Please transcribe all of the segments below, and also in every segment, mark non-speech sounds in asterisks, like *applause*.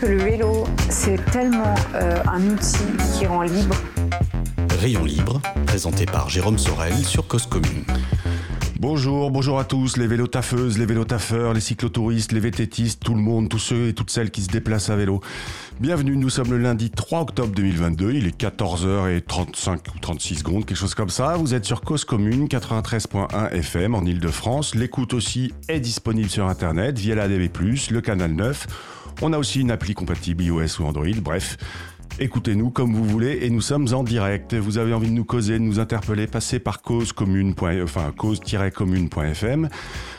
Que le vélo, c'est tellement euh, un outil qui rend libre. Rayon libre, présenté par Jérôme Sorel sur Cause Commune. Bonjour, bonjour à tous, les vélotaffeuses, les vélotaffeurs, les cyclotouristes, les vététistes, tout le monde, tous ceux et toutes celles qui se déplacent à vélo. Bienvenue, nous sommes le lundi 3 octobre 2022, il est 14h35 ou 36 secondes, quelque chose comme ça. Vous êtes sur Cause Commune 93.1 FM en Ile-de-France. L'écoute aussi est disponible sur Internet via la DB+, le canal 9. On a aussi une appli compatible iOS ou Android, bref. Écoutez-nous comme vous voulez et nous sommes en direct. Vous avez envie de nous causer, de nous interpeller, passez par cause-commune.fm. Enfin, cause-commune.fm.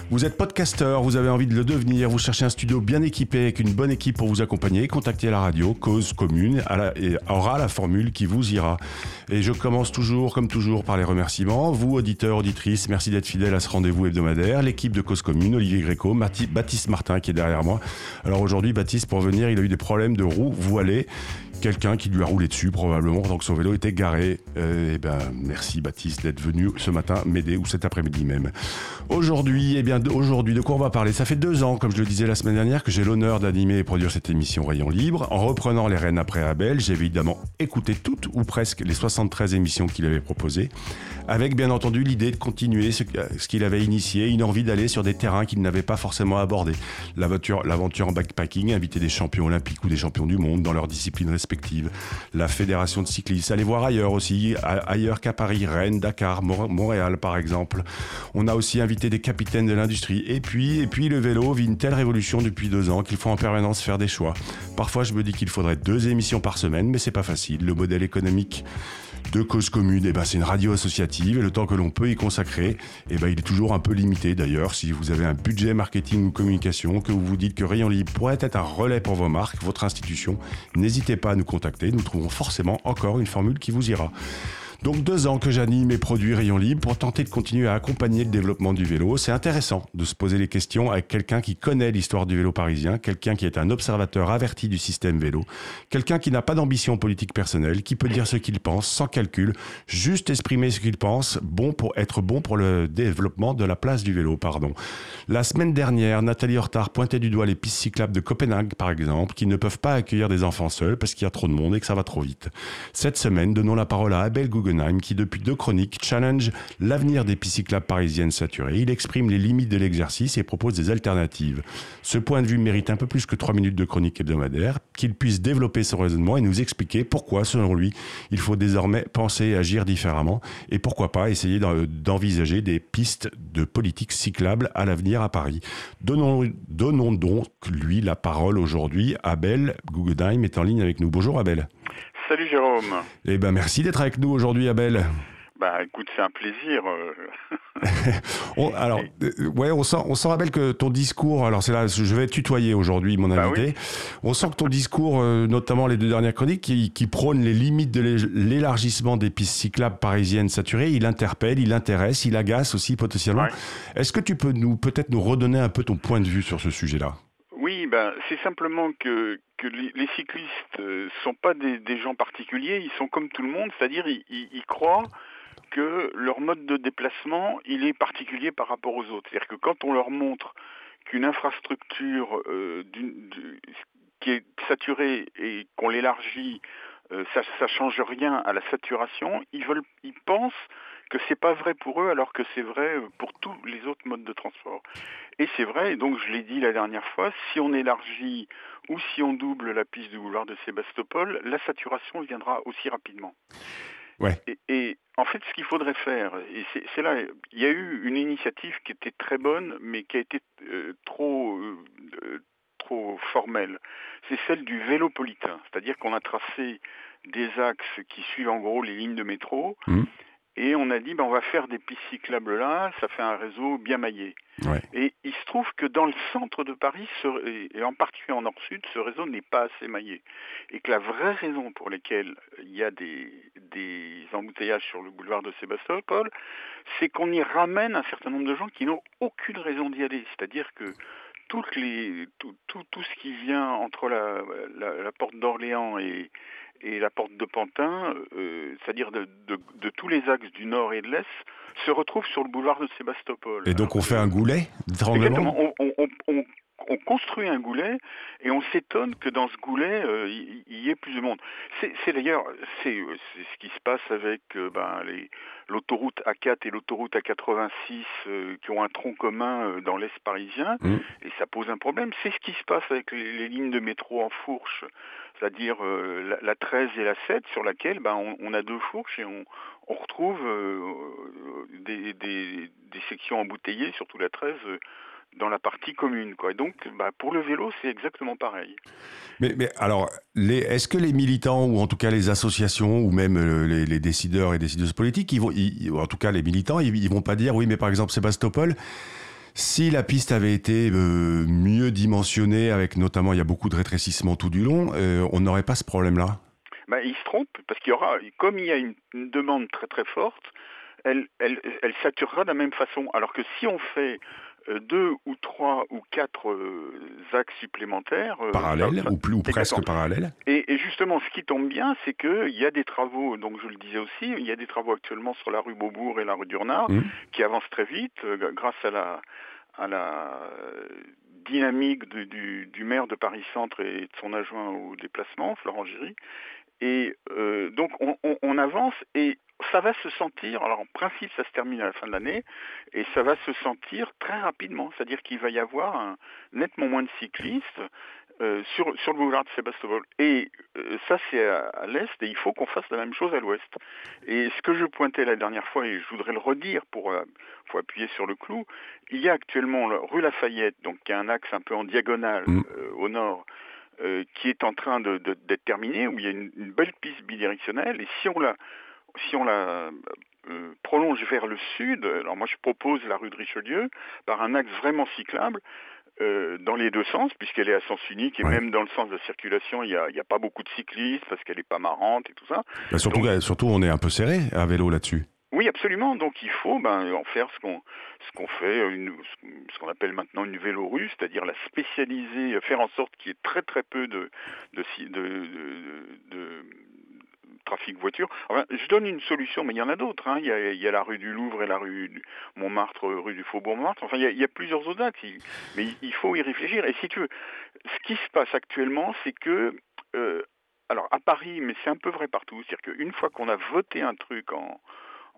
Vous êtes podcasteur, vous avez envie de le devenir, vous cherchez un studio bien équipé avec une bonne équipe pour vous accompagner, contactez la radio, cause commune, aura la formule qui vous ira. Et je commence toujours, comme toujours, par les remerciements. Vous, auditeurs, auditrices, merci d'être fidèles à ce rendez-vous hebdomadaire. L'équipe de cause commune, Olivier Gréco, Baptiste Martin qui est derrière moi. Alors aujourd'hui, Baptiste, pour venir, il a eu des problèmes de roue voilée quelqu'un qui lui a roulé dessus probablement donc son vélo était garé. Euh, eh ben merci Baptiste d'être venu ce matin m'aider ou cet après-midi même. Aujourd'hui, eh bien aujourd'hui de quoi on va parler? Ça fait deux ans, comme je le disais la semaine dernière, que j'ai l'honneur d'animer et produire cette émission Rayon Libre. En reprenant les rênes après Abel, j'ai évidemment écouté toutes ou presque les 73 émissions qu'il avait proposées, avec bien entendu l'idée de continuer ce, ce qu'il avait initié, une envie d'aller sur des terrains qu'il n'avait pas forcément abordés. L'aventure, en backpacking, inviter des champions olympiques ou des champions du monde dans leurs disciplines la fédération de cyclistes, aller voir ailleurs aussi, ailleurs qu'à Paris, Rennes, Dakar, Montréal par exemple. On a aussi invité des capitaines de l'industrie. Et puis, et puis le vélo vit une telle révolution depuis deux ans qu'il faut en permanence faire des choix. Parfois, je me dis qu'il faudrait deux émissions par semaine, mais c'est pas facile. Le modèle économique de cause commune, eh ben, c'est une radio associative et le temps que l'on peut y consacrer, eh ben, il est toujours un peu limité d'ailleurs. Si vous avez un budget marketing ou communication, que vous vous dites que Rayon Libre pourrait être un relais pour vos marques, votre institution, n'hésitez pas à nous contacter. Nous trouverons forcément encore une formule qui vous ira. Donc deux ans que j'anime et produis Rayon Libre pour tenter de continuer à accompagner le développement du vélo. C'est intéressant de se poser les questions avec quelqu'un qui connaît l'histoire du vélo parisien, quelqu'un qui est un observateur averti du système vélo, quelqu'un qui n'a pas d'ambition politique personnelle, qui peut dire ce qu'il pense sans calcul, juste exprimer ce qu'il pense, bon pour être bon pour le développement de la place du vélo, pardon. La semaine dernière, Nathalie Hortard pointait du doigt les pistes cyclables de Copenhague, par exemple, qui ne peuvent pas accueillir des enfants seuls parce qu'il y a trop de monde et que ça va trop vite. Cette semaine, donnons la parole à Abel Qui depuis deux chroniques challenge l'avenir des pistes cyclables parisiennes saturées. Il exprime les limites de l'exercice et propose des alternatives. Ce point de vue mérite un peu plus que trois minutes de chronique hebdomadaire, qu'il puisse développer son raisonnement et nous expliquer pourquoi, selon lui, il faut désormais penser et agir différemment et pourquoi pas essayer d'en- d'envisager des pistes de politique cyclable à l'avenir à Paris. Donnons, donnons donc lui la parole aujourd'hui. Abel Guggenheim est en ligne avec nous. Bonjour Abel. Salut Jérôme. Eh ben merci d'être avec nous aujourd'hui Abel. Bah écoute, c'est un plaisir. euh, *laughs* On- alors, euh, ouais, on sent, on sent Abel que ton discours, alors c'est là, je vais tutoyer aujourd'hui mon Bah invité. On sent que ton discours, euh, notamment les deux dernières chroniques, qui, qui prône les limites de l'é- l'élargissement des pistes cyclables parisiennes saturées, il interpelle, il intéresse, il agace aussi potentiellement. Ouais. Est-ce que tu peux nous peut-être nous redonner un peu ton point de vue sur ce sujet-là? Ben c'est simplement que, les, cyclistes euh, sont pas des, gens particuliers, ils sont comme tout le monde, c'est-à-dire ils, croient que leur mode de déplacement, il est particulier par rapport aux autres. C'est-à-dire que quand on leur montre qu'une infrastructure euh, qui est saturée et qu'on l'élargit, euh, ça ne change rien à la saturation, ils, veulent, ils pensent que c'est pas vrai pour eux alors que c'est vrai pour tous les autres modes de transport. Et c'est vrai, et donc je l'ai dit la dernière fois, si on élargit ou si on double la piste du boulevard de Sébastopol, la saturation viendra aussi rapidement. Ouais. Et, et en fait, ce qu'il faudrait faire, et c'est là, il y a eu une initiative qui était très bonne, mais qui a été euh, trop, euh, euh, trop formelle. C'est celle du vélopolitain, c'est-à-dire qu'on a tracé des axes qui suivent en gros les lignes de métro, Mhm. Et on a dit ben, on va faire des pistes cyclables là, ça fait un réseau bien maillé. Ouais. Et il se trouve que dans le centre de Paris, et en particulier en nord-sud, ce réseau n'est pas assez maillé. Et que la vraie raison pour laquelle il y a des, des embouteillages sur le boulevard de Sébastopol, c'est qu'on y ramène un certain nombre de gens qui n'ont aucune raison d'y aller. C'est-à-dire que toutes les, tout, tout, tout ce qui vient entre la, la, la porte d'Orléans et, et la porte de Pantin, euh, c'est-à-dire de, de, de tous les axes du nord et de l'est, se retrouve sur le boulevard de Sébastopol. Et donc on fait un goulet d'étranglement Exactement. On, on- on- on- on construit un goulet et on s'étonne que dans ce goulet, euh, il il y, ait plus de monde. C'est d'ailleurs c'est euh, ce qui se passe avec euh, ben, l'autoroute A4 et l'autoroute A86 euh, qui ont un tronc commun euh, dans l'Est parisien Mm. et ça pose un problème. C'est ce qui se passe avec les, les lignes de métro en fourche, c'est-à-dire euh, la, la 13 et la 7 sur laquelle ben, on, on a deux fourches et on, on retrouve euh, des, des- des sections embouteillées, surtout la 13, euh, dans la partie commune. Quoi. Et donc, bah, pour le vélo, c'est exactement pareil. Mais, mais alors, est-ce que les militants, ou en tout cas les associations, ou même euh, les, les décideurs et décideuses politiques, ils vont, ils- en tout cas les militants, ils, ils vont pas dire, oui, mais par exemple Sébastopol, si la piste avait été euh, mieux dimensionnée, avec notamment, il y a beaucoup de rétrécissement tout du long, euh, on n'aurait pas ce problème-là? Bah, ils se trompent, parce qu'il y aura, comme il y a une, une demande très très forte, elle, elle, elle saturera de la même façon. Alors que si on fait deux ou trois ou quatre euh, axes supplémentaires... euh, Parallèles, ou, plus, ou presque parallèles Et, et justement, ce qui tombe bien, c'est qu'il y a des travaux, donc je le disais aussi, il y a des travaux actuellement sur la rue Beaubourg et la rue Durnard Mhm. qui avancent très vite euh, grâce à la, à la euh, dynamique du, du- du maire de Paris-Centre et de son adjoint au déplacement, Florent Giry. Et euh, donc on, on- on avance et ça va se sentir, alors en principe ça se termine à la fin de l'année, et ça va se sentir très rapidement, c'est-à-dire qu'il va y avoir un, nettement moins de cyclistes euh, sur, sur le boulevard de Sébastopol. Et euh, ça c'est à, à l'est, et il faut qu'on fasse la même chose à l'ouest. Et ce que je pointais la dernière fois, et je voudrais le redire pour, appuyer sur le clou, il y a actuellement la rue Lafayette, donc qui a un axe un peu en diagonale Mm. au nord, euh, qui est en train de- de- d'être terminé, où il y a une, une belle piste bidirectionnelle, et si on la, si on la euh, prolonge vers le sud, alors moi je propose la rue de Richelieu, par un axe vraiment cyclable, euh, dans les deux sens, puisqu'elle est à sens unique, et Ouais. même dans le sens de la circulation, il n'y a, a pas beaucoup de cyclistes, parce qu'elle n'est pas marrante et tout ça. Bah, surtout, Donc- surtout, on est un peu serré à vélo là-dessus. Oui, absolument. Donc il faut ben, en faire ce qu'on fait, une- ce qu'on appelle maintenant une vélorue, c'est-à-dire la spécialiser, faire en sorte qu'il y ait très très peu de de, de, trafic voiture. Enfin, je donne une solution, mais il y en a d'autres. hein. Il, y a, la rue du Louvre et la rue du Montmartre, rue du Faubourg Montmartre. Enfin, il y a, il y a Mais il- il faut y réfléchir. Et si tu veux, ce qui se passe actuellement, c'est que euh, alors à Paris, mais c'est un peu vrai partout, c'est-à-dire qu'une fois qu'on a voté un truc en,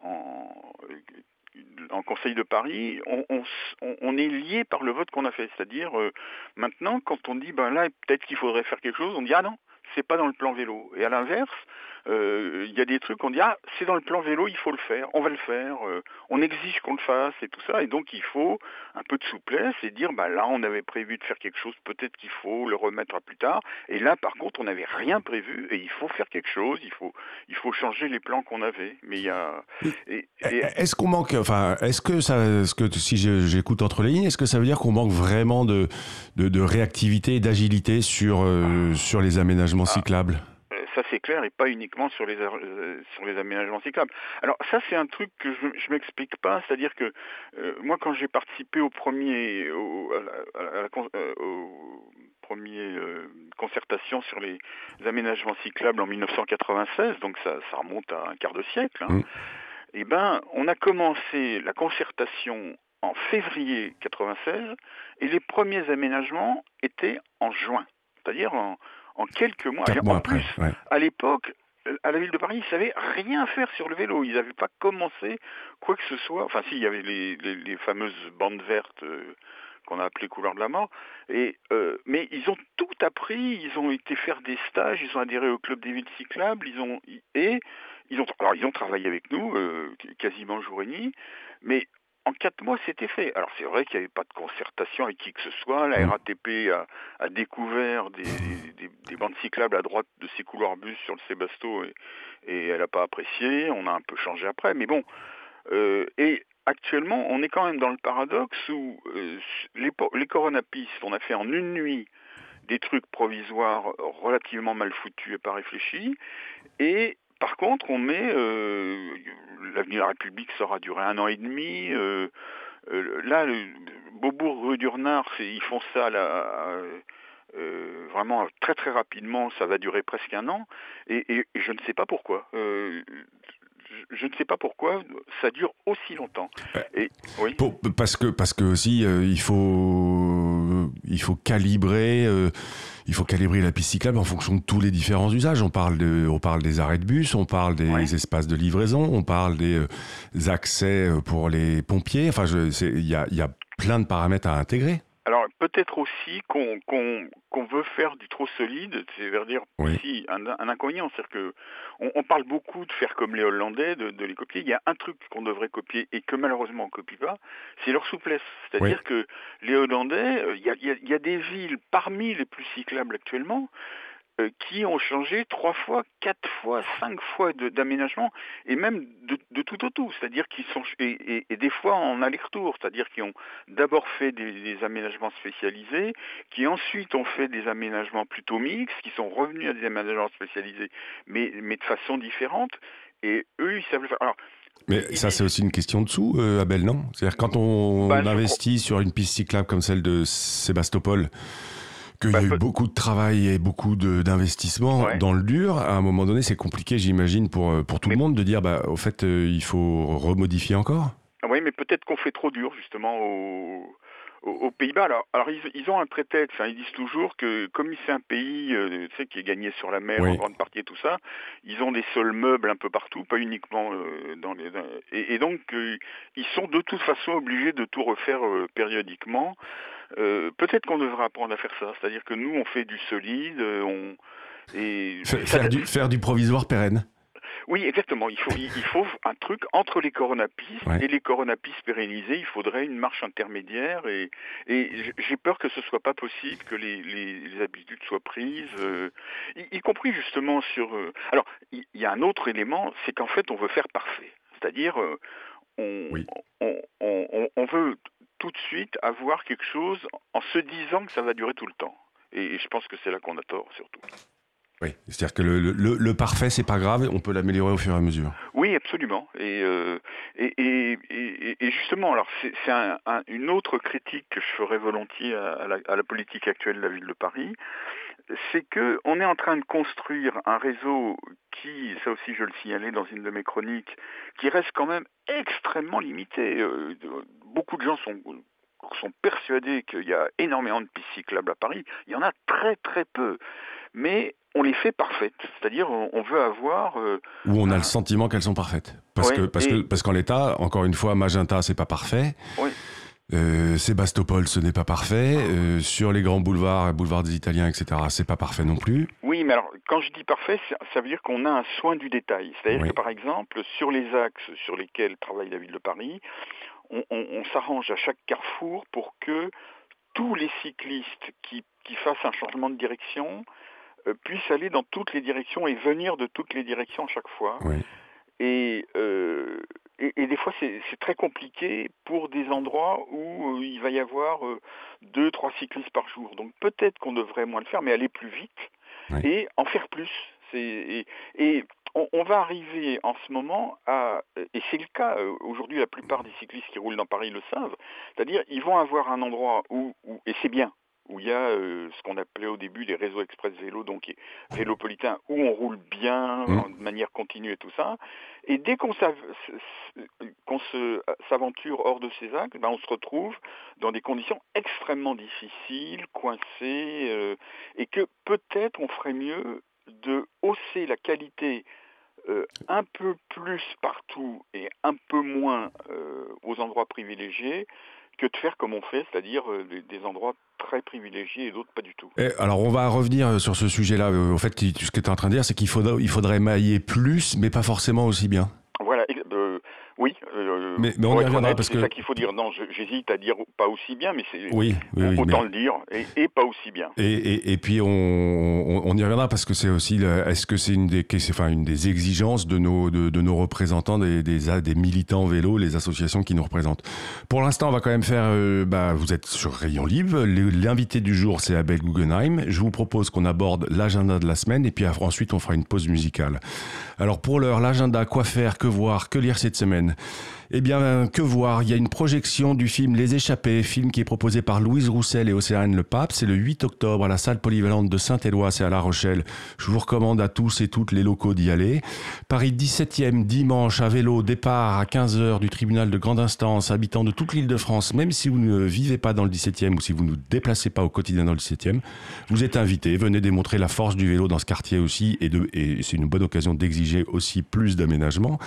en, Conseil de Paris, on est lié par le vote qu'on a fait. C'est-à-dire, euh, maintenant, quand on dit, ben là, peut-être qu'il faudrait faire quelque chose, on dit, ah non, c'est pas dans le plan vélo. Et à l'inverse, euh, il y a des trucs, on dit, ah, c'est dans le plan vélo, il faut le faire, on va le faire, euh, on exige qu'on le fasse et tout ça. Et donc, il faut un peu de souplesse et dire, bah là, on avait prévu de faire quelque chose, peut-être qu'il faut le remettre à plus tard. Et là, par contre, on n'avait rien prévu et il faut faire quelque chose, il faut, il faut changer les plans qu'on avait. Mais il y a... et- et- Est-ce qu'on manque, enfin, est-ce que ça, est-ce que si j'écoute entre les lignes, est-ce que ça veut dire qu'on manque vraiment de, de, de réactivité et d'agilité sur, euh, sur les aménagements cyclables Euh, ça c'est clair et pas uniquement sur les euh, sur les aménagements cyclables. Alors ça c'est un truc que je, je m'explique pas, c'est-à-dire que euh, moi quand j'ai participé au premier au, à la- à la con- euh, au premier concertation sur les aménagements cyclables en 1996, donc ça, ça remonte à un quart de siècle. hein, Mm. Eh ben on a commencé la concertation en février 96 et les premiers aménagements étaient en juin, c'est-à-dire en, en quelques mois. Quatre Et mois en après. plus, ouais. à l'époque, euh, à la ville de Paris, ils savaient rien faire sur le vélo. Ils n'avaient pas commencé quoi que ce soit. Enfin, si, il y avait les, les- les fameuses bandes vertes euh, qu'on a appelées couleurs de la mort. Et, euh, mais ils ont tout appris. Ils ont été faire des stages. Ils ont adhéré au club des villes cyclables. Ils ont et ils ont alors ils ont travaillé avec nous euh, quasiment jour et nuit. Mais en quatre mois, c'était fait. Alors c'est vrai qu'il n'y avait pas de concertation avec qui que ce soit. La Mm. RATP a, a découvert des, des- des bandes cyclables à droite de ses couloirs bus sur le Sébasto et, et elle n'a pas apprécié. On a un peu changé après, mais bon. Euh, et actuellement, on est quand même dans le paradoxe où euh, les, les coronapistes, on a fait en une nuit des trucs provisoires relativement mal foutus et pas réfléchis. Et par contre, on met euh, l'avenue de la République, ça aura duré un an et demi. euh, euh, là, le, Beaubourg, rue d'Urnard, ils font ça vraiment très très rapidement. Ça va durer presque un an. Et, je ne sais pas pourquoi. Je, ne sais pas pourquoi ça dure aussi longtemps. Et oui. Pour- parce que parce que aussi euh, il faut il faut calibrer euh, il faut calibrer la piste cyclable en fonction de tous les différents usages. On parle de on parle des arrêts de bus, on parle des Ouais. espaces de livraison, on parle des euh, accès pour les pompiers. Enfin, il y a il y a plein de paramètres à intégrer. Peut-être aussi qu'on qu'on qu'on veut faire du trop solide, c'est-à-dire Oui. aussi un, un inconvénient, c'est-à-dire que on, on parle beaucoup de faire comme les Hollandais, de, de les copier. Il y a un truc qu'on devrait copier et que malheureusement on copie pas, c'est leur souplesse. C'est-à-dire que les Hollandais, euh, il y, a, il y des villes parmi les plus cyclables actuellement qui ont changé trois fois, quatre fois, cinq fois d'aménagement et même de, de tout au tout. C'est-à-dire qu'ils sont et, et- et des fois en aller-retour, c'est-à-dire qu'ils ont d'abord fait des, des aménagements spécialisés, qui ensuite ont fait des aménagements plutôt mixtes, qui sont revenus à des aménagements spécialisés, mais, mais de façon différente. Et eux, ils savent le faire. Alors, Mais ça, est- c'est aussi une question de sous, euh, Abel, non? C'est-à-dire quand on Bah, investit sur une piste cyclable comme celle de Sébastopol, qu'il Bah, y a eu peut- beaucoup de travail et beaucoup d'investissement Ouais. dans le dur, à un moment donné, c'est compliqué, j'imagine, pour, euh, pour tout Mais- le monde de dire, bah, au fait, euh, il faut remodifier encore? Ah Oui, mais peut-être qu'on fait trop dur justement aux, Pays-Bas. Alors, alors ils, ils ont un prétexte. hein. Ils disent toujours que comme c'est un pays, euh, tu sais, qui est gagné sur la mer Oui. en grande partie et tout ça, ils ont des sols meubles un peu partout, pas uniquement euh, dans les. et, et donc euh, ils sont de toute façon obligés de tout refaire périodiquement. Euh, peut-être qu'on devrait apprendre à faire ça. C'est-à-dire que nous, on fait du solide, euh, on et ça- faire, du, faire du provisoire pérenne. oui, exactement. Il faut, il il faut un truc entre les coronapistes Ouais. et les coronapistes pérennisés. Il faudrait une marche intermédiaire et, j'ai peur que ce soit pas possible, que les, les- les habitudes soient prises, euh, y, y compris justement sur. euh, alors, il y, a un autre élément, c'est qu'en fait, on veut faire parfait. C'est-à-dire, euh, on, Oui. on, on- on- on veut tout de suite avoir quelque chose en se disant que ça va durer tout le temps. Et, et je pense que c'est là qu'on a tort, surtout. Oui. C'est-à-dire que le, le- le parfait, c'est pas grave, on peut l'améliorer au fur et à mesure. Oui, absolument. Et, euh, et, et, justement, alors c'est c'est un- un- une autre critique que je ferais volontiers à, à la, à la politique actuelle de la ville de Paris, c'est que on est en train de construire un réseau qui, ça aussi je le signalais dans une de mes chroniques, qui reste quand même extrêmement limité. Euh, beaucoup de gens sont sont persuadés qu'il y a énormément de pistes cyclables à Paris. Il y en a très très peu, mais on les fait parfaites. C'est-à-dire on, veut avoir euh, Où on a le sentiment qu'elles sont parfaites. Parce Ouais, que parce et- que parce qu'en l'état, encore une fois, Magenta, c'est pas parfait. Oui. Euh, Sébastopol, ce n'est pas parfait. Euh, sur les grands boulevards, boulevard des Italiens, etc., c'est pas parfait non plus. Oui, mais alors, quand je dis parfait, ça, veut dire qu'on a un soin du détail. C'est-à-dire Oui. que, par exemple, sur les axes sur lesquels travaille la ville de Paris, on, on- on s'arrange à chaque carrefour pour que tous les cyclistes qui, qui fassent un changement de direction euh, puissent aller dans toutes les directions et venir de toutes les directions à chaque fois. Oui. Et, euh, et, et des fois, c'est très compliqué pour des endroits où euh, il va y avoir euh, deux, trois cyclistes par jour. Donc peut-être qu'on devrait moins le faire, mais aller plus vite Oui. et en faire plus. Et, et on, on va arriver en ce moment à, et c'est le cas euh, aujourd'hui, la plupart des cyclistes qui roulent dans Paris le savent, c'est-à-dire ils vont avoir un endroit où, où et c'est bien, où il y a euh, ce qu'on appelait au début les réseaux express vélo, donc vélopolitains, où on roule bien, Mmh. en- de manière continue et tout ça. Et dès qu'on s'aventure hors de ces axes, ben on se retrouve dans des conditions extrêmement difficiles, coincées, euh, et que peut-être on ferait mieux de hausser la qualité euh, un peu plus partout et un peu moins euh, aux endroits privilégiés que de faire comme on fait, c'est-à-dire euh, des, endroits très privilégiés et d'autres pas du tout. Et alors, on va revenir euh, sur ce sujet-là. Euh, Au fait, ce que tu es en train de dire, c'est qu'il faudrait, il faudrait mailler plus, mais pas forcément aussi bien. Oui, euh, Mais, mais on y reviendra parce c'est que- ça qu'il faut dire. Non, j'hésite à dire pas aussi bien, mais c'est Oui, oui, oui, autant mais- le dire et, et pas aussi bien. Et, et, et puis on, on, on y reviendra parce que c'est aussi est-ce que c'est une des c'est- enfin une des exigences de nos de, de nos représentants des, des des militants vélo les associations qui nous représentent. Pour l'instant on va quand même faire euh, bah vous êtes sur Rayon Libre l'invité du jour c'est Abel Guggenheim. Je vous propose qu'on aborde l'agenda de la semaine et puis ensuite on fera une pause musicale. Alors pour l'heure l'agenda quoi faire que voir que lire cette semaine? Eh bien, que voir? Il y a une projection du film Les Échappés, film qui est proposé par Louise Roussel et Océane Le Pape. C'est le 8 octobre à la salle polyvalente de Saint-Éloi, c'est à La Rochelle. Je vous recommande à tous et toutes les locaux d'y aller. Paris 17e, dimanche, à vélo, départ à 15h du tribunal de grande instance, habitants de toute l'île de France, même si vous ne vivez pas dans le 17e ou si vous ne vous déplacez pas au quotidien dans le 17e, vous êtes invités. Venez démontrer la force du vélo dans ce quartier aussi et, et c'est une bonne occasion d'exiger aussi plus d'aménagement.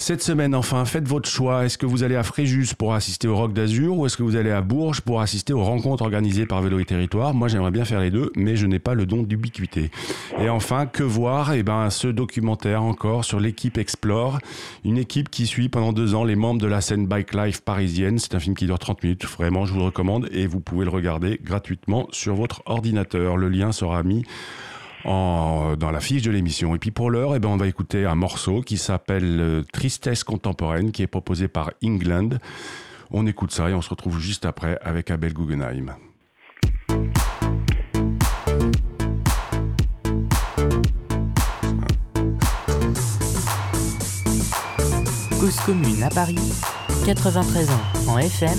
Cette semaine, enfin, faites votre choix. Est-ce que vous allez à Fréjus pour assister au Rock d'Azur ou est-ce que vous allez à Bourges pour assister aux rencontres organisées par Vélo et Territoire? Moi, j'aimerais bien faire les deux, mais je n'ai pas le don d'ubiquité. Et enfin, que voir? Eh ben, ce documentaire encore sur l'équipe Explore, une équipe qui suit pendant deux ans les membres de la scène Bike Life parisienne. C'est un film qui dure 30 minutes. Vraiment, je vous le recommande et vous pouvez le regarder gratuitement sur votre ordinateur. Le lien sera mis en, dans la fiche de l'émission. Et puis pour l'heure, eh ben, on va écouter un morceau qui s'appelle euh, Tristesse contemporaine, qui est proposé par England. On écoute ça et on se retrouve juste après avec Abel Guggenheim. Cause commune à Paris, 93 ans en FM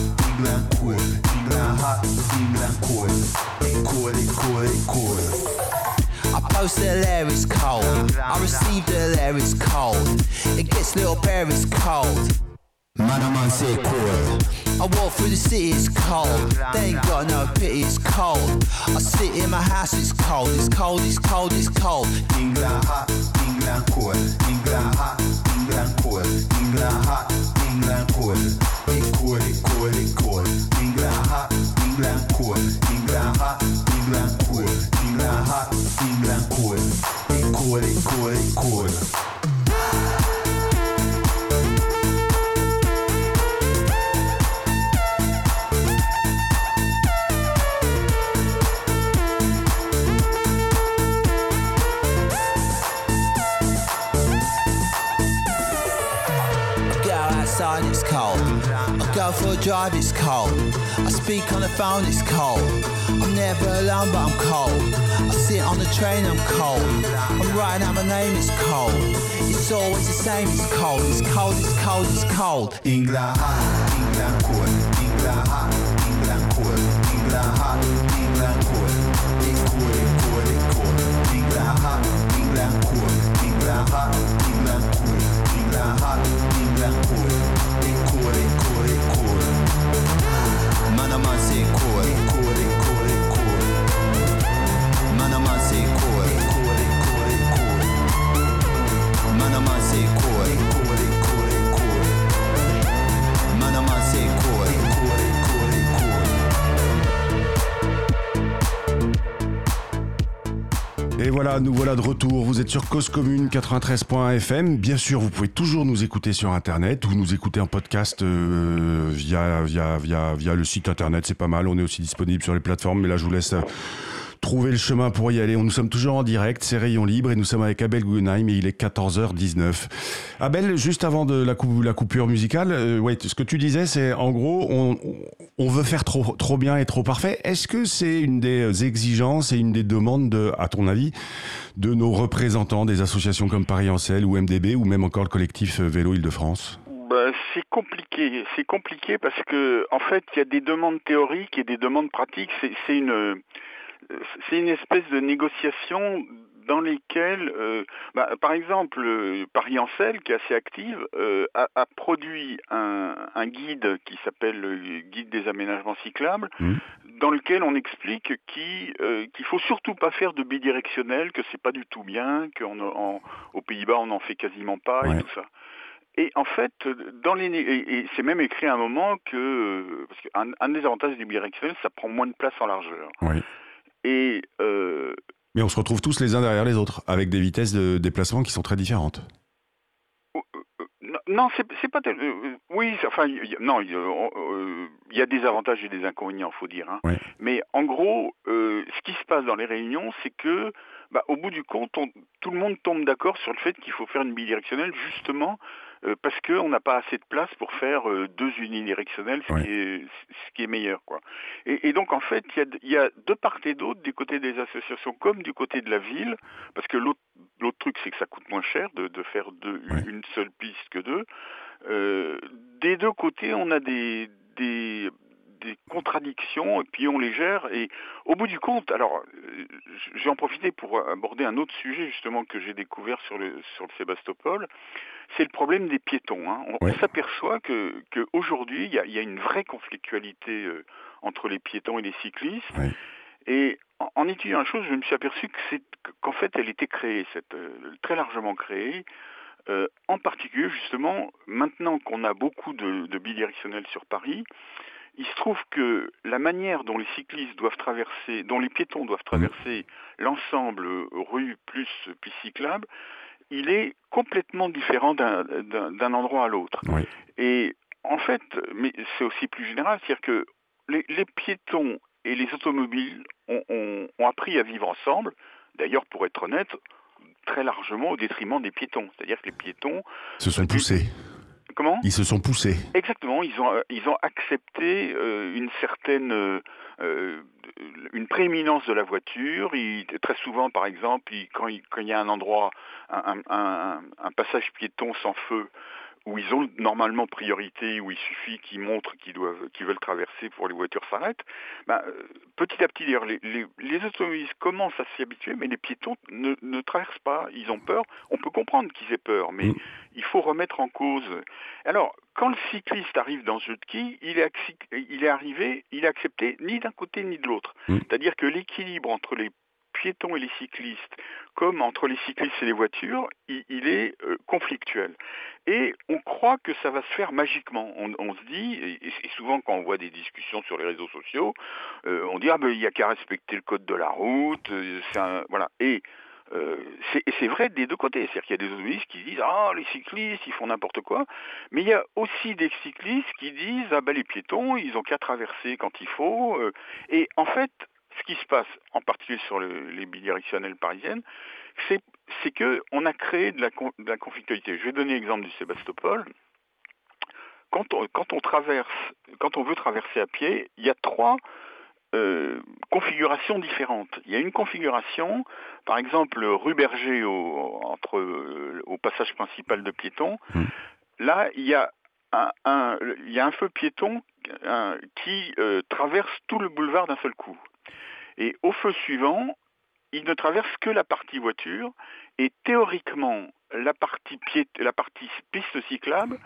I post hilarious code. cold. I receive hilarious code. cold. It gets little bear, it's cold. Man, I'm on say cold. I walk through the city, it's cold. They ain't got no pity, it's cold. I sit in my house, it's cold. It's cold, it's cold, it's cold. England hot, England cold. England hot, England cold. England hot, England cold. It's cold, it's cold, it's cold. England hot, England cold. England hot, England cold. England hot, England cold. It's cold, it's cold, it's cold. Outside, it's cold. I go for a drive, it's cold. I speak on the phone, it's cold. I'm never alone, but I'm cold. I sit on the train, I'm cold. I'm writing out my name, it's cold. It's always the same, it's cold. It's cold, it's cold, it's cold. England hot, ah, England cold. England hot, ah, England cold. England hot, ah, England. It's it's it's. England hot, England. England hot, England cold. England hot, Et voilà, nous voilà de retour. Vous êtes sur Cause Commune 93.fm. Bien sûr, vous pouvez toujours nous écouter sur Internet ou nous écouter en podcast euh, via, via, via, via le site Internet. C'est pas mal. On est aussi disponible sur les plateformes. Mais là, je vous laisse euh, trouver le chemin pour y aller. Nous sommes toujours en direct. C'est Rayon Libre et nous sommes avec Abel Guggenheim et il est 14h19. Abel, juste avant de la, coup- la coupure musicale, euh, ouais, ce que tu disais, c'est en gros, on, on veut faire trop, trop bien et trop parfait. Est-ce que c'est une des exigences et une des demandes, de, à ton avis, de nos représentants des associations comme Paris Selle ou MDB ou même encore le collectif Vélo Île-de-France? Ben, c'est compliqué. C'est compliqué parce que en fait, il y a des demandes théoriques et des demandes pratiques. C'est une, c'est une espèce de négociation dans lesquels, euh, bah, par exemple, euh, Paris-Ancel, qui est assez active, euh, a, a produit un, un guide qui s'appelle le Guide des aménagements cyclables, Mhm. dans lequel on explique qui, qu'il faut surtout pas faire de bidirectionnel, que c'est pas du tout bien, qu'aux Pays-Bas on n'en fait quasiment pas Ouais. et tout ça. Et en fait, dans les, né- et, et c'est même écrit à un moment que, parce qu'un un des avantages du bidirectionnel, ça prend moins de place en largeur. Oui. Et euh, Mais on se retrouve tous les uns derrière les autres, avec des vitesses de déplacement qui sont très différentes. Non, Non, c'est pas tel. euh, euh, oui, enfin, il y a- non, il y, a euh, il y a des avantages et des inconvénients, faut dire. hein. Mais en gros, euh, ce qui se passe dans les réunions, c'est que, bah, au bout du compte, on- tout le monde tombe d'accord sur le fait qu'il faut faire une bidirectionnelle, justement euh, parce qu'on n'a pas assez de place pour faire euh, deux unidirectionnelles, ce, qui est, ce qui est meilleur, quoi. Et, et donc, en fait, il y a, il y a de part et d'autre, du côté des associations comme du côté de la ville, parce que l'autre truc, c'est que ça coûte moins cher de, de faire deux, une seule piste que deux. Euh, des deux côtés, on a des, des contradictions et puis on les gère. Et au bout du compte, alors, euh, je vais en profiter pour aborder un autre sujet justement que j'ai découvert sur le, sur le Sébastopol. C'est le problème des piétons. hein. On, s'aperçoit que qu'aujourd'hui, il y a, il y a une vraie conflictualité euh, entre les piétons et les cyclistes. Et en, en étudiant la chose, je me suis aperçu que c'est qu'en fait, elle était créée, cette, euh, très largement créée. Euh, en particulier, justement, maintenant qu'on a beaucoup de, de bidirectionnels sur Paris, il se trouve que la manière dont les cyclistes doivent traverser, dont les piétons doivent traverser l'ensemble rue plus piste cyclable, il est complètement différent d'un- endroit à l'autre. Oui. Et en fait, mais c'est aussi plus général, c'est-à-dire que les, les piétons et les automobiles ont, ont- ont appris à vivre ensemble, d'ailleurs pour être honnête, très largement au détriment des piétons. C'est-à-dire que les piétons, Se sont poussés. comment? Ils se sont poussés. Exactement, ils ont, euh, ils ont accepté euh, une certaine, euh, une prééminence de la voiture. Très souvent, par exemple, ils- quand, il, quand il y a un endroit, un passage piéton sans feu, où ils ont normalement priorité, où il suffit qu'ils montrent qu'ils doivent, qu'ils veulent traverser pour que les voitures s'arrêtent. Ben, euh, petit à petit, d'ailleurs, les, les, les automobilistes commencent à s'y habituer, mais les piétons ne, ne traversent pas. Ils ont peur. On peut comprendre qu'ils aient peur, mais Mm. il faut remettre en cause. Alors, quand le cycliste arrive dans ce jeu de quilles, il est, il est arrivé, il est accepté ni d'un côté ni de l'autre. Mm. C'est-à-dire que l'équilibre entre les piétons et les cyclistes, comme entre les cyclistes et les voitures, il, est euh, conflictuel. Et on croit que ça va se faire magiquement. On, se dit, et, souvent quand on voit des discussions sur les réseaux sociaux, euh, on dit ah ben il y a qu'à respecter le code de la route, euh, c'est un- voilà. Et c'est vrai des deux côtés. C'est-à-dire qu'il y a des automobilistes qui disent ah les cyclistes ils font n'importe quoi, mais il y a aussi des cyclistes qui disent ah ben les piétons ils ont qu'à traverser quand il faut. et en fait, ce qui se passe, en particulier sur le- les bidirectionnelles parisiennes, c'est c'est que on a créé de la, con- de la conflictualité. Je vais donner l'exemple du Sébastopol. Quand on, quand on traverse, quand on veut traverser à pied, il y a trois euh, configurations différentes. Il y a une configuration, par exemple rue Berger au, entre, euh, au passage principal de piétons. Mm. Là, il y a un, un- il y a un feu piéton un- qui euh, traverse tout le boulevard d'un seul coup. Et au feu suivant, il ne traverse que la partie voiture et théoriquement la partie pied, la partie piste cyclable,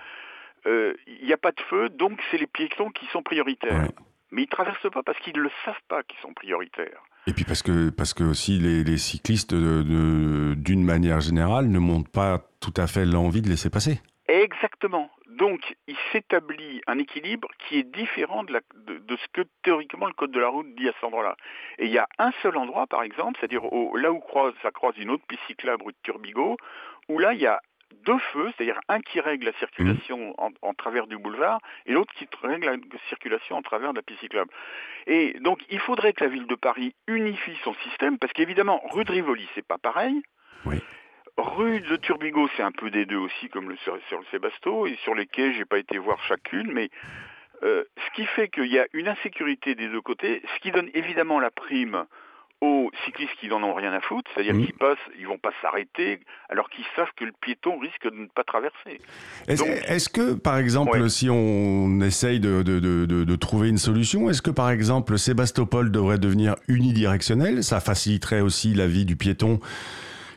euh, il n'y a pas de feu, donc c'est les piétons qui sont prioritaires. Mais ils traversent pas parce qu'ils ne le savent pas qu'ils sont prioritaires. Et puis parce que, parce que aussi les, les cyclistes, d'une manière générale, ne montrent pas tout à fait l'envie de laisser passer. Exactement. Donc, il s'établit un équilibre qui est différent de, la- de- de ce que théoriquement le code de la route dit à cet endroit-là. Et il y a un seul endroit, par exemple, c'est-à-dire là où croise, ça croise une autre piste cyclable rue de Turbigo, où là, il y a deux feux, c'est-à-dire un qui règle la circulation en, en travers du boulevard et l'autre qui règle la circulation en travers de la piste cyclable. Et donc, il faudrait que la ville de Paris unifie son système, parce qu'évidemment, rue de Rivoli, c'est pas pareil. Oui. Rue de Turbigo, c'est un peu des deux aussi, comme le, sur, sur le Sébasto, et sur les quais, j'ai pas été voir chacune, mais euh, ce qui fait qu'il y a une insécurité des deux côtés, ce qui donne évidemment la prime aux cyclistes qui n'en ont rien à foutre, c'est-à-dire Mhm. qu'ils passent, ils vont pas s'arrêter, alors qu'ils savent que le piéton risque de ne pas traverser. Est-ce que, par exemple, Ouais. si on essaye de, de- de- de- de trouver une solution, est-ce que, par exemple, Sébastopol devrait devenir unidirectionnel? Ça faciliterait aussi la vie du piéton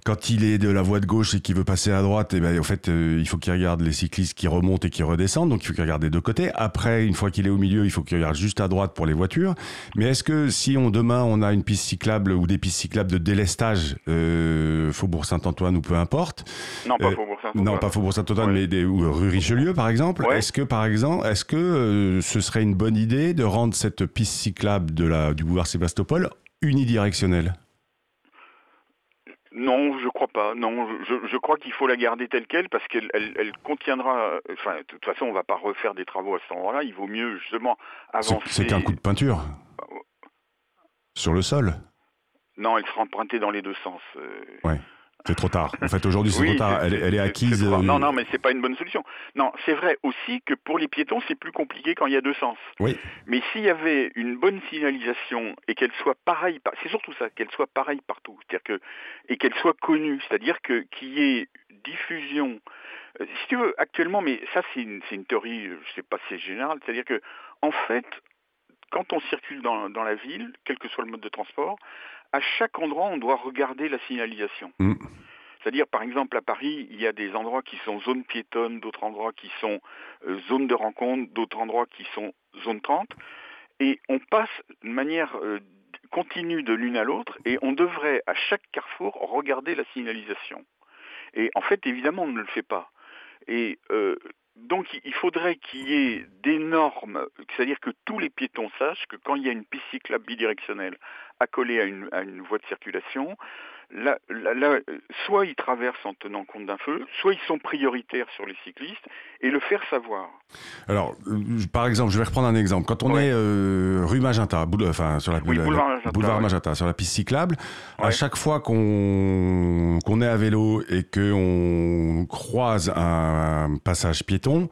quand il est de la voie de gauche et qu'il veut passer à droite, et ben, en fait, euh, il faut qu'il regarde les cyclistes qui remontent et qui redescendent. Donc, il faut qu'il regarde des deux côtés. Après, une fois qu'il est au milieu, il faut qu'il regarde juste à droite pour les voitures. Mais est-ce que si on demain on a une piste cyclable ou des pistes cyclables de délestage, euh, Faubourg Saint-Antoine ou peu importe. Non, pas Euh, Faubourg Saint-Antoine. Non, pas Faubourg Saint-Antoine, Ouais. mais des, ou rue Richelieu, par exemple. Ouais. Est-ce que, par exemple, est-ce que ce serait une bonne idée de rendre cette piste cyclable de la, du boulevard Sébastopol unidirectionnelle? Non, je crois pas. Non, je, je crois qu'il faut la garder telle qu'elle parce qu'elle elle, elle contiendra. Enfin, de toute façon, on va pas refaire des travaux à cet endroit-là. Il vaut mieux justement avancer. C'est qu'un coup de peinture sur le sol. Non, elle sera empruntée dans les deux sens. euh. Ouais, c'est trop tard. En fait, aujourd'hui, c'est Oui, trop tard. Elle, est- elle est c'est- acquise. trop- euh, Non, non, mais c'est pas une bonne solution. Non, c'est vrai aussi que pour les piétons, c'est plus compliqué quand il y a deux sens. Oui. Mais s'il y avait une bonne signalisation et qu'elle soit pareille, par- c'est surtout ça, qu'elle soit pareille partout, c'est-à-dire que et qu'elle soit connue, c'est-à-dire que qu'il y ait diffusion. Euh, Si tu veux, actuellement, mais ça c'est une, théorie, euh, je sais pas si c'est général, c'est-à-dire que en fait, quand on circule dans, dans la ville, quel que soit le mode de transport, à chaque endroit, on doit regarder la signalisation. Mm. C'est-à-dire, par exemple, à Paris, il y a des endroits qui sont zones piétonnes, d'autres endroits qui sont euh, zones de rencontre, d'autres endroits qui sont zones 30. Et on passe de manière euh, continue de l'une à l'autre et on devrait, à chaque carrefour, regarder la signalisation. Et en fait, évidemment, on ne le fait pas. Et euh, donc, il- il faudrait qu'il y ait des normes, c'est-à-dire que tous les piétons sachent que quand il y a une piste cyclable bidirectionnelle accolée à une, à une voie de circulation, là, là- là, euh, soit ils traversent en tenant compte d'un feu, soit ils sont prioritaires sur les cyclistes, et le faire savoir. Alors, euh, par exemple, je vais reprendre un exemple. Quand on Ouais. est euh, rue Magenta, boule- enfin sur la, Oui, boulevard la- Magenta, boulevard ouais. Magenta, sur la piste cyclable, à chaque fois qu'on qu'on est à vélo et qu'on croise un passage piéton,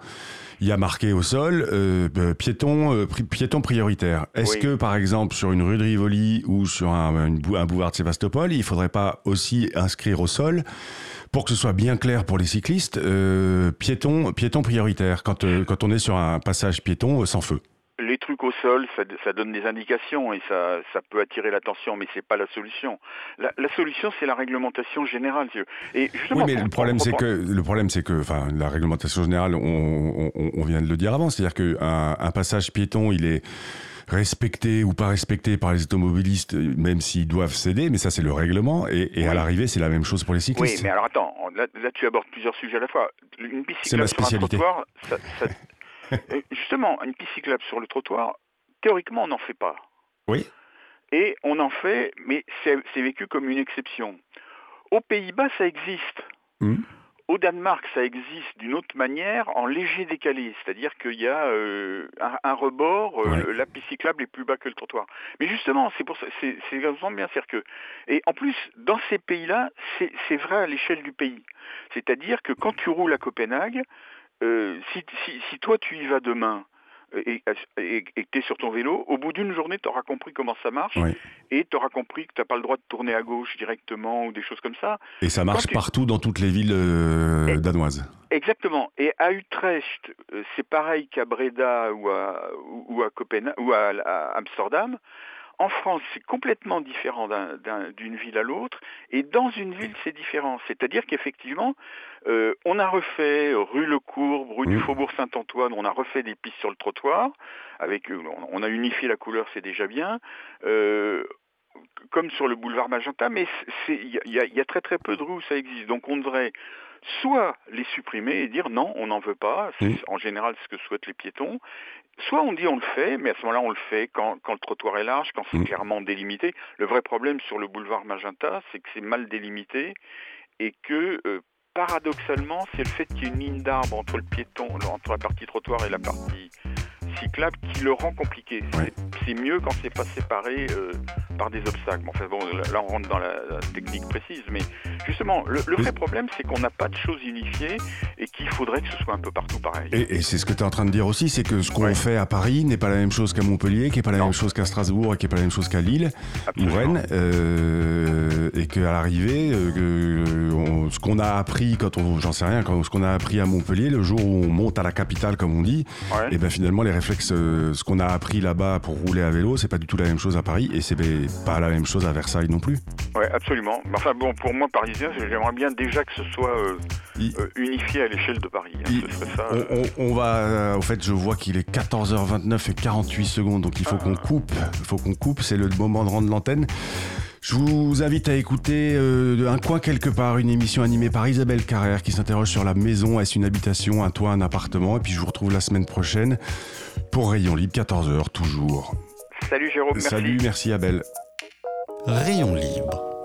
il y a marqué au sol euh, euh, piéton, euh, pri- piéton prioritaire. Est-ce Oui. que, par exemple, sur une rue de Rivoli ou sur un, une bou- un boulevard de Sébastopol, il faudrait pas aussi inscrire au sol pour que ce soit bien clair pour les cyclistes, euh, piéton, piéton prioritaire quand, quand on est sur un passage piéton sans feu? Les trucs au sol, ça, ça donne des indications et ça, ça peut attirer l'attention, mais c'est pas la solution. La, la solution, c'est la réglementation générale. Et Oui, mais le problème, c'est que le problème, c'est que, enfin, la réglementation générale, on, on, on vient de le dire avant, c'est-à-dire qu'un un passage piéton, il est respecté ou pas respecté par les automobilistes, même s'ils doivent céder, mais ça, c'est le règlement. Et, et à Oui. l'arrivée, c'est la même chose pour les Oui, cyclistes. mais alors attends, là, là, tu abordes plusieurs sujets à la fois. Une C'est ma cyclable sur un spécialité. trottoir, ça- ça- *laughs* justement, une piste cyclable sur le trottoir, théoriquement, on n'en fait pas. Oui. Et on en fait, mais c'est vécu comme une exception. Aux Pays-Bas, ça existe. Mhm. Au Danemark, ça existe d'une autre manière, en léger décalé, c'est-à-dire qu'il y a euh, un, un rebord, euh, Ouais. la piste cyclable est plus bas que le trottoir. Mais justement, c'est pour ça, c'est bien, que, et en plus, dans ces pays-là, c'est c'est vrai à l'échelle du pays. C'est-à-dire que quand tu roules à Copenhague, euh, si, si, si toi tu y vas demain euh, et, et, et que tu es sur ton vélo, au bout d'une journée, tu auras compris comment ça marche et tu auras compris que tu n'as pas le droit de tourner à gauche directement ou des choses comme ça. Et ça marche Quand tu- partout dans toutes les villes euh, danoises. Exactement. Et à Utrecht, c'est pareil qu'à Breda ou à, ou- ou à Copenhague ou à, à Amsterdam. En France, c'est complètement différent d'un- d'un- d'une ville à l'autre, et dans une ville, c'est différent. C'est-à-dire qu'effectivement, euh, on a refait rue Le Courbe, rue du. Faubourg Saint-Antoine, on a refait des pistes sur le trottoir, avec, euh, on a unifié la couleur, c'est déjà bien. Euh, comme sur le boulevard Magenta, mais y, il y a très très peu de rues où ça existe. Donc on devrait soit les supprimer et dire non, on n'en veut pas, c'est Oui. en général ce que souhaitent les piétons, soit on dit on le fait, mais à ce moment-là on le fait quand, quand le trottoir est large, quand c'est clairement délimité. Le vrai problème sur le boulevard Magenta, c'est que c'est mal délimité et que euh, paradoxalement, c'est le fait qu'il y ait une ligne d'arbre entre le piéton, entre la partie trottoir et la partie cyclable qui le rend compliqué. Ouais. C'est- mieux quand c'est pas séparé euh, par des obstacles. Bon, Enfin bon, là on rentre dans la, la technique précise, mais justement, le, le vrai problème, c'est qu'on n'a pas de choses unifiées et qu'il faudrait que ce soit un peu partout pareil. Et, et c'est ce que tu es en train de dire aussi, c'est que ce qu'on Ouais. fait à Paris n'est pas la même chose qu'à Montpellier, qui n'est pas la Non. même chose qu'à Strasbourg, et qui n'est pas la même chose qu'à Lille ou. Rennes, euh, et qu'à l'arrivée, euh, on- ce qu'on a appris quand on, j'en sais rien, quand, ce qu'on a appris à Montpellier, le jour où on monte à la capitale, comme on dit, Ouais. et ben finalement les réflexe, ce qu'on a appris là-bas pour rouler à vélo, c'est pas du tout la même chose à Paris et c'est pas la même chose à Versailles non plus. Ouais, absolument. Enfin bon, pour moi, parisien, j'aimerais bien déjà que ce soit euh, Il- euh, unifié à l'échelle de Paris. hein. Il- Ce serait ça. On, euh, on- on va, au fait, je vois qu'il est 14h29 et 48 secondes, donc il faut qu'on coupe. Il faut qu'on coupe. C'est le moment de rendre l'antenne. Je vous invite à écouter euh, Un coin quelque part, une émission animée par Isabelle Carrère qui s'interroge sur la maison. Est-ce une habitation, un toit, un appartement? Et puis je vous retrouve la semaine prochaine pour Rayon Libre, 14h toujours. Salut Jérôme, merci. Salut, merci Abel. Rayon libre